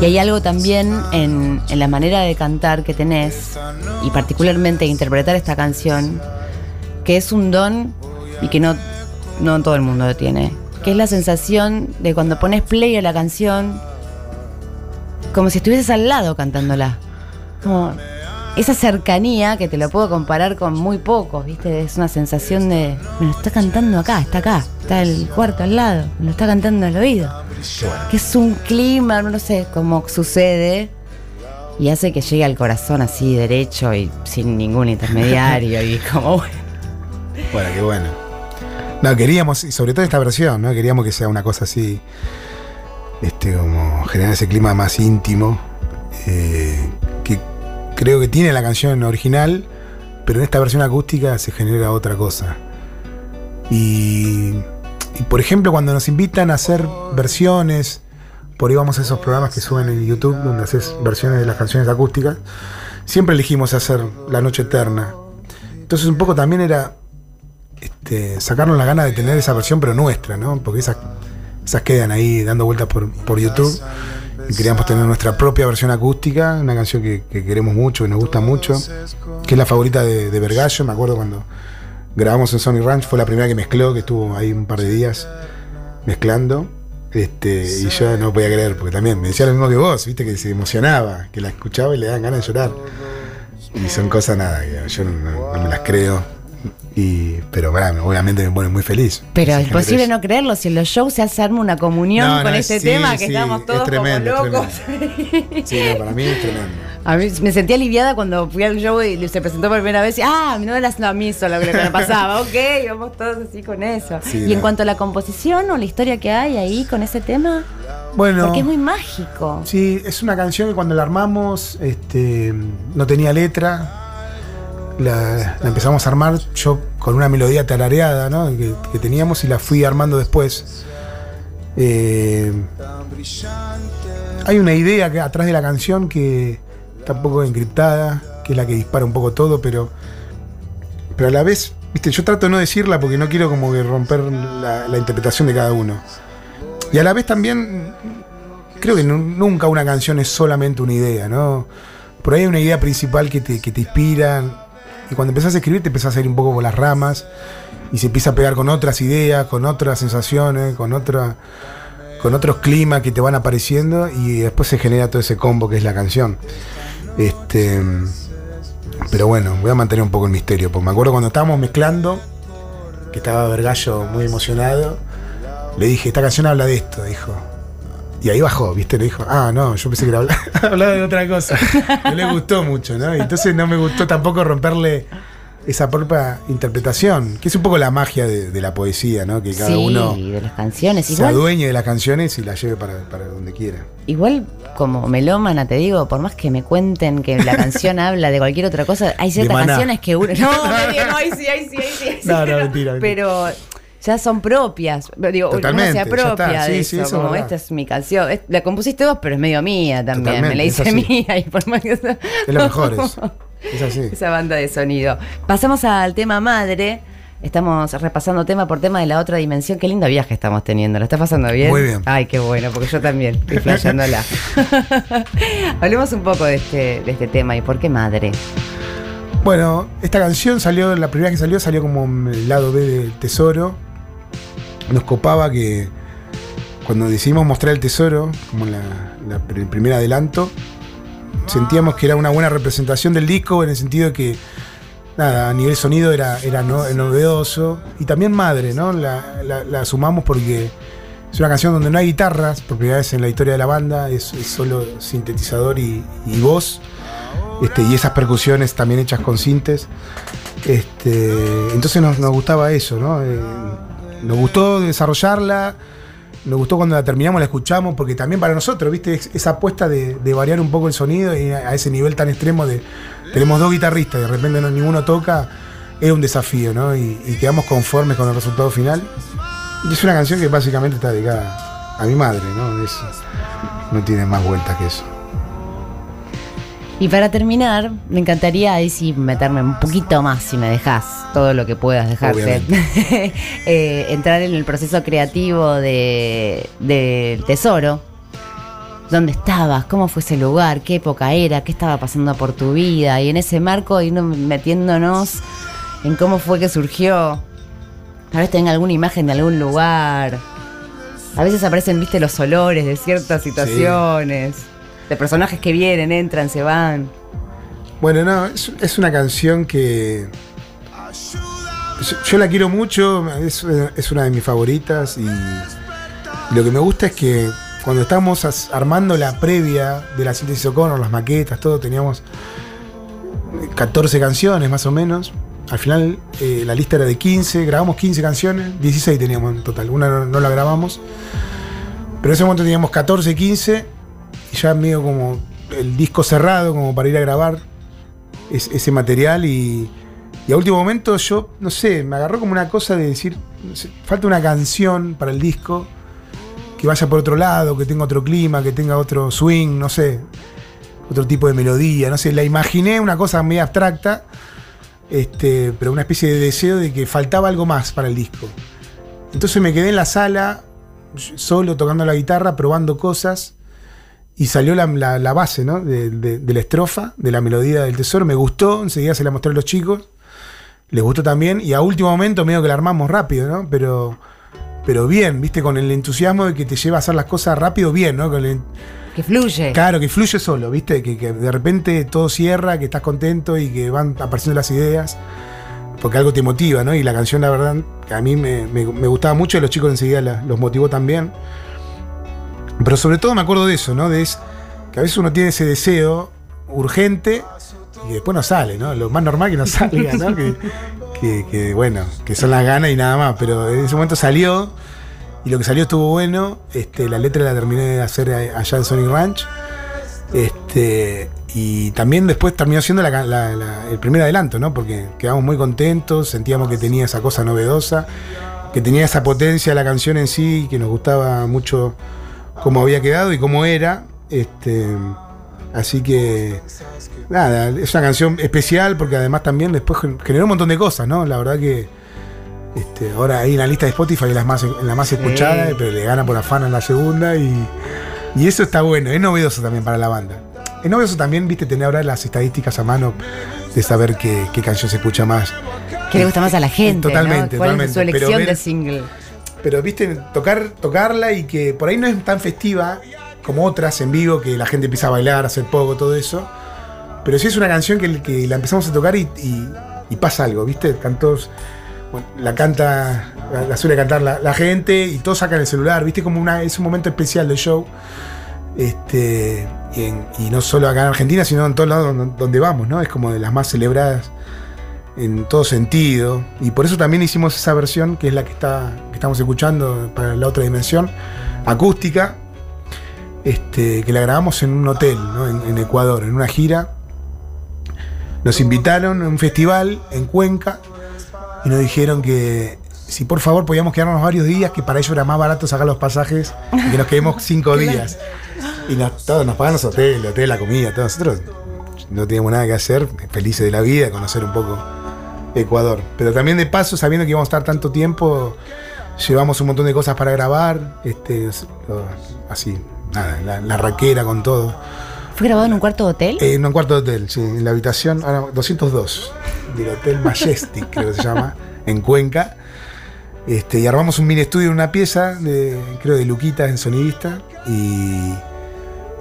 Y hay algo también en, en la manera de cantar que tenés, y particularmente interpretar esta canción, que es un don y que no, no todo el mundo lo tiene. Que es la sensación de cuando pones play a la canción, como si estuvieses al lado cantándola. Como esa cercanía que te lo puedo comparar con muy pocos, ¿viste? Es una sensación de, me lo está cantando acá, está acá, está el cuarto al lado, me lo está cantando al oído. Que es un clima, no sé cómo sucede, y hace que llegue al corazón así derecho y sin ningún intermediario y como bueno. Bueno, qué bueno. No, queríamos, y sobre todo esta versión, ¿no? Queríamos que sea una cosa así, este, como generar ese clima más íntimo, eh, que creo que tiene la canción original, pero en esta versión acústica se genera otra cosa. Y, y, por ejemplo, cuando nos invitan a hacer versiones, por ahí vamos a esos programas que suben en YouTube, donde haces versiones de las canciones acústicas, siempre elegimos hacer La Noche Eterna. Entonces un poco también era este, sacarnos la gana de tener esa versión, pero nuestra, ¿no? Porque esas, quedan ahí dando vueltas por, YouTube. Y queríamos tener nuestra propia versión acústica, una canción que, que, queremos mucho, que nos gusta mucho, que es la favorita de, de Vergallo. Me acuerdo cuando grabamos en Sony Ranch, fue la primera que mezcló, que estuvo ahí un par de días mezclando. Este, y yo no podía creer, porque también me decía lo mismo que vos, viste, que se emocionaba, que la escuchaba y le daban ganas de llorar. Y son cosas nada, yo no me las creo. Y, pero bueno, obviamente me pone muy feliz. Pero es posible no creerlo, si en los shows se hace una comunión No, con no, este sí, tema que sí, estamos todos es tremendo, como locos. Sí, no, para mí es tremendo. A mí me sentí aliviada cuando fui al show y se presentó por primera vez y ah, no era a mí solo lo que me pasaba, ok, vamos todos así con eso. Sí, y en cuanto a la composición o la historia que hay ahí con ese tema, Bueno, porque es muy mágico. sí, es una canción que cuando la armamos este, no tenía letra. La, empezamos a armar yo con una melodía tarareada ¿no? que, teníamos y la fui armando después. Eh, hay una idea que atrás de la canción que está un poco encriptada, que es la que dispara un poco todo, pero, pero a la vez, viste, yo trato de no decirla porque no quiero como que romper la, interpretación de cada uno. Y a la vez también creo que nu- nunca una canción es solamente una idea, ¿no? Por ahí hay una idea principal que te, que te inspira. Y cuando empezás a escribir te empezás a ir un poco por las ramas y se empieza a pegar con otras ideas, con otras sensaciones, con otra, con otros climas que te van apareciendo y después se genera todo ese combo que es la canción. Este, pero bueno, voy a mantener un poco el misterio, porque me acuerdo cuando estábamos mezclando, que estaba Vergallo muy emocionado, le dije, esta canción habla de esto, dijo. Y ahí bajó, ¿viste? Le dijo, ah, no, yo pensé que era hablaba de otra cosa. No le gustó mucho, ¿no? Y entonces no me gustó tampoco romperle esa propia interpretación, que es un poco la magia de, de la poesía, ¿no? Que cada sí, uno de las canciones. se Igual, adueñe de las canciones y las lleve para, para donde quiera. igual como melómana te digo, por más que me cuenten que la canción habla de cualquier otra cosa, hay ciertas canciones que uno. No, no, no, ahí sí, ahí sí, ahí sí. ahí sí. No, no, mentira, mentira. Pero ya son propias. Digo, Totalmente, uno se ya apropia está. Sí, de sí, eso, eso es como esta es mi canción. Es- La compusiste vos, pero es medio mía también. Me la hice es mía y por más que sea- Es lo mejor eso. Es así. esa banda de sonido. Pasamos al tema madre. Estamos repasando tema por tema de la otra dimensión. Qué lindo viaje estamos teniendo. ¿Lo está pasando bien? Muy bien. Ay, qué bueno, porque yo también estoy flasheándola. Hablemos un poco de este, de este tema y por qué madre. Bueno, esta canción salió, la primera que salió salió como el lado B del tesoro. Nos copaba que cuando decidimos mostrar el tesoro, como la, la el primer adelanto, sentíamos que era una buena representación del disco en el sentido de que, nada, a nivel sonido era, era no- novedoso. Y también madre, ¿no? La, la- la sumamos porque es una canción donde no hay guitarras, por primera vez en la historia de la banda, es, es solo sintetizador y, y voz. Este, y esas percusiones también hechas con sintes. Este, entonces nos, nos gustaba eso, ¿no? Eh, nos gustó desarrollarla, nos gustó cuando la terminamos, la escuchamos, porque también para nosotros, ¿viste? Es- Esa apuesta de, variar un poco el sonido y a, ese nivel tan extremo de. Tenemos dos guitarristas y de repente no, ninguno toca, es un desafío, ¿no? Y, quedamos conformes con el resultado final. Y es una canción que básicamente está dedicada a mi madre, ¿no? No tiene más vueltas que eso. Y para terminar, me encantaría ahí sí meterme un poquito más, si me dejas todo lo que puedas dejarte. Eh, entrar en el proceso creativo de, del tesoro. ¿Dónde estabas? ¿Cómo fue ese lugar? ¿Qué época era? ¿Qué estaba pasando por tu vida? Y en ese marco ir metiéndonos en cómo fue que surgió. Tal vez tenga alguna imagen de algún lugar. A veces aparecen, viste, los olores de ciertas situaciones. De personajes que vienen, entran, se van. Bueno, no, es, es una canción que. Yo, la quiero mucho, es, es una de mis favoritas y lo que me gusta es que cuando estábamos armando la previa de la síntesis O'Connor, las maquetas, todo, teníamos 14 canciones más o menos. Al final eh, la lista era de 15, grabamos 15 canciones, 16 teníamos en total, una no, no la grabamos. Pero en ese momento teníamos 14, 15 y ya medio como el disco cerrado como para ir a grabar es- ese material y, y a último momento yo, no sé, me agarró como una cosa de decir, no falta una canción para el disco que vaya por otro lado, que tenga otro clima, que tenga otro swing, no sé, otro tipo de melodía, no sé, la imaginé una cosa muy abstracta, este, pero una especie de deseo de que faltaba algo más para el disco. Entonces me quedé en la sala, solo tocando la guitarra, probando cosas, y salió la, la- la base ¿no? de, de- de la estrofa, de la melodía del tesoro. Me gustó, enseguida se la mostré a los chicos, les gustó también, y a último momento medio que la armamos rápido, ¿no? Pero, pero bien, viste, con el entusiasmo de que te lleva a hacer las cosas rápido, bien, ¿no? Con el- Que fluye. Claro, que fluye solo, ¿viste? Que, que de repente todo cierra, que estás contento y que van apareciendo las ideas. Porque algo te motiva, ¿no? Y la canción, la verdad, que a mí me, me- me gustaba mucho y los chicos enseguida la- los motivó también. Pero sobre todo me acuerdo de eso, ¿no? De que a veces uno tiene ese deseo urgente y después no sale, ¿no? Lo más normal que no salga, ¿no? que, bueno, que son las ganas y nada más. Pero en ese momento salió y lo que salió estuvo bueno. Este, la letra la terminé de hacer allá en Sonic Ranch. Este, y también después terminó siendo el primer adelanto, ¿no? Porque quedamos muy contentos, sentíamos que tenía esa cosa novedosa, que tenía esa potencia la canción en sí, que nos gustaba mucho cómo había quedado y cómo era. Este, así que, nada, es una canción especial porque además también después gen- generó un montón de cosas, ¿no? La verdad que este, ahora ahí en la lista de Spotify es la más, la más escuchada, pero le gana por afán en la segunda y, y eso está bueno, es novedoso también para la banda. Es novedoso también, viste, tener ahora las estadísticas a mano de saber qué, qué canción se escucha más. ¿Qué le gusta más a la gente? Totalmente, ¿no? ¿Cuál totalmente. es su elección Pero ver- de single? Pero viste, tocar, tocarla y que por ahí no es tan festiva como otras en vivo, que la gente empieza a bailar, a hacer poco, todo eso. Pero sí es una canción que, la empezamos a tocar y, pasa algo, ¿viste? Cantos, la canta, la, suele cantar la, gente y todos sacan el celular, ¿viste? Como una, es un momento especial del show. Este, y no solo acá en Argentina, sino en todos lados donde, donde vamos, ¿no? Es como de las más celebradas en todo sentido. Y por eso también hicimos esa versión, que es la que, está, que estamos escuchando para la otra dimensión, acústica, este, que la grabamos en un hotel, ¿no? en, en Ecuador, en una gira. Nos invitaron a un festival en Cuenca y nos dijeron que si por favor podíamos quedarnos varios días, que para ellos era más barato sacar los pasajes y que nos quedemos cinco días. Y nos, todos nos pagan los hoteles, el hotel, la comida, todos nosotros no teníamos nada que hacer, felices de la vida, conocer un poco Ecuador. Pero también de paso, sabiendo que íbamos a estar tanto tiempo, llevamos un montón de cosas para grabar, este, así, nada, la, la raquera con todo. ¿Fue grabado en un cuarto de hotel? Eh, en un cuarto de hotel, sí, en la habitación ahora, 202 del Hotel Majestic, creo que se llama, en Cuenca. Este, y armamos un mini estudio en una pieza, de, creo de Luquita, en sonidista, y,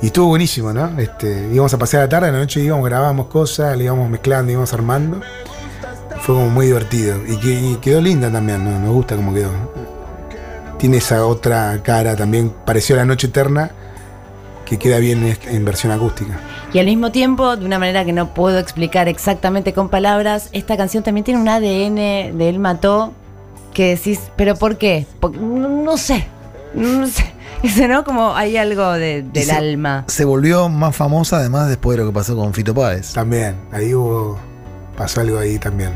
y estuvo buenísimo, ¿no? Este, íbamos a pasear la tarde, a la noche íbamos, grabábamos cosas, le íbamos mezclando, íbamos armando. Fue como muy divertido. Y, que, y quedó linda también, ¿no? Nos gusta cómo quedó. Tiene esa otra cara también, pareció La Noche Eterna, que queda bien en- versión acústica. Y al mismo tiempo, de una manera que no puedo explicar exactamente con palabras, esta canción también tiene un ADN de Él Mató que decís, ¿pero por qué? Porque, no, no sé, no sé. Ese, ¿no? Como hay algo de- del se- alma. Se volvió más famosa además después de lo que pasó con Fito Páez. También, ahí hubo. Pasó algo ahí también.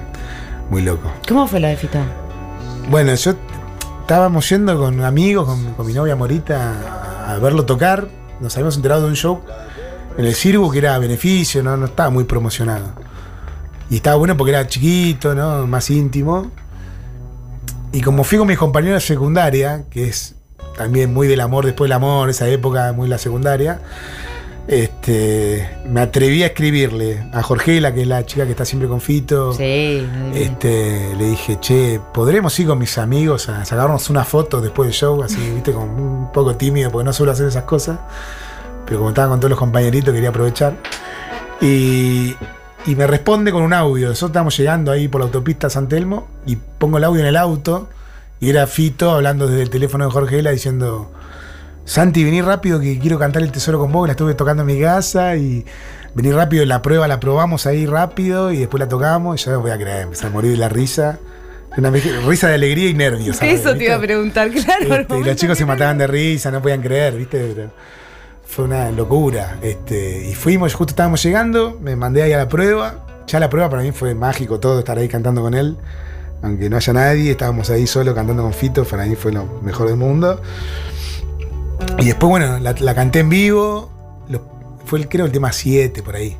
Muy loco. ¿Cómo fue lo de Fito? Bueno, yo estábamos yendo con amigos, con, con mi novia Morita, a, a verlo tocar. Nos habíamos enterado de un show en el Circo que era a beneficio, ¿no? no estaba muy promocionado. Y estaba bueno porque era chiquito, ¿no? Más íntimo. Y como fui con mis compañeros de secundaria, que es también muy del amor después del amor, esa época muy la secundaria, Este, me atreví a escribirle a Jorgela, que es la chica que está siempre con Fito. Sí. Este, le dije, che, ¿podremos ir con mis amigos a sacarnos una foto después del show? Así, viste, como un poco tímido, porque no suelo hacer esas cosas. Pero como estaba con todos los compañeritos, quería aprovechar. Y, y me responde con un audio. Nosotros estábamos llegando ahí por la autopista San Telmo y pongo el audio en el auto. Y era Fito hablando desde el teléfono de Jorgela diciendo. Santi, vení rápido que quiero cantar el tesoro con vos, que la estuve tocando en mi casa y vení rápido, la prueba la probamos ahí rápido y después la tocamos y ya no voy a creer, empecé a morir de la risa. Una risa de alegría y nervios. ¿sabes? Eso te iba a preguntar, claro. Este, y los chicos se mataban de risa, no podían creer, ¿viste? Pero fue una locura. Este, y fuimos, justo estábamos llegando, me mandé ahí a la prueba. Ya la prueba para mí fue mágico todo, estar ahí cantando con él. Aunque no haya nadie, estábamos ahí solo cantando con Fito, para mí fue lo mejor del mundo. Y después, bueno, la, la canté en vivo. Lo- fue el, creo el tema 7 por ahí.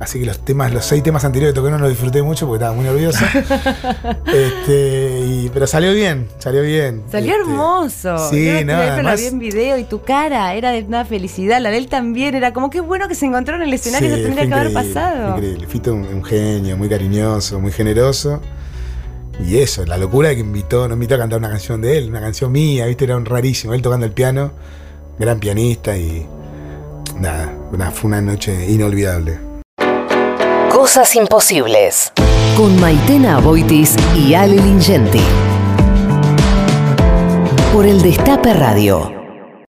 Así que los temas, los seis temas anteriores que toqué no los disfruté mucho porque estaba muy nervioso. este, y- pero salió bien, salió bien. Salió Este, hermoso. Sí, Yo no, la vi en video y tu cara era de una felicidad. La de él también era como que bueno que se encontró en el escenario. Sí, eso tendría que haber pasado. Increíble. Fito un, un genio, muy cariñoso, muy generoso. Y eso, la locura de que invitó, nos invitó a cantar una canción de él, una canción mía, viste, era un rarísimo, él tocando el piano, gran pianista y nada, una- fue una noche inolvidable. Cosas imposibles. Con Maitena Boitis y Ale Lingenti. Por el Destape Radio.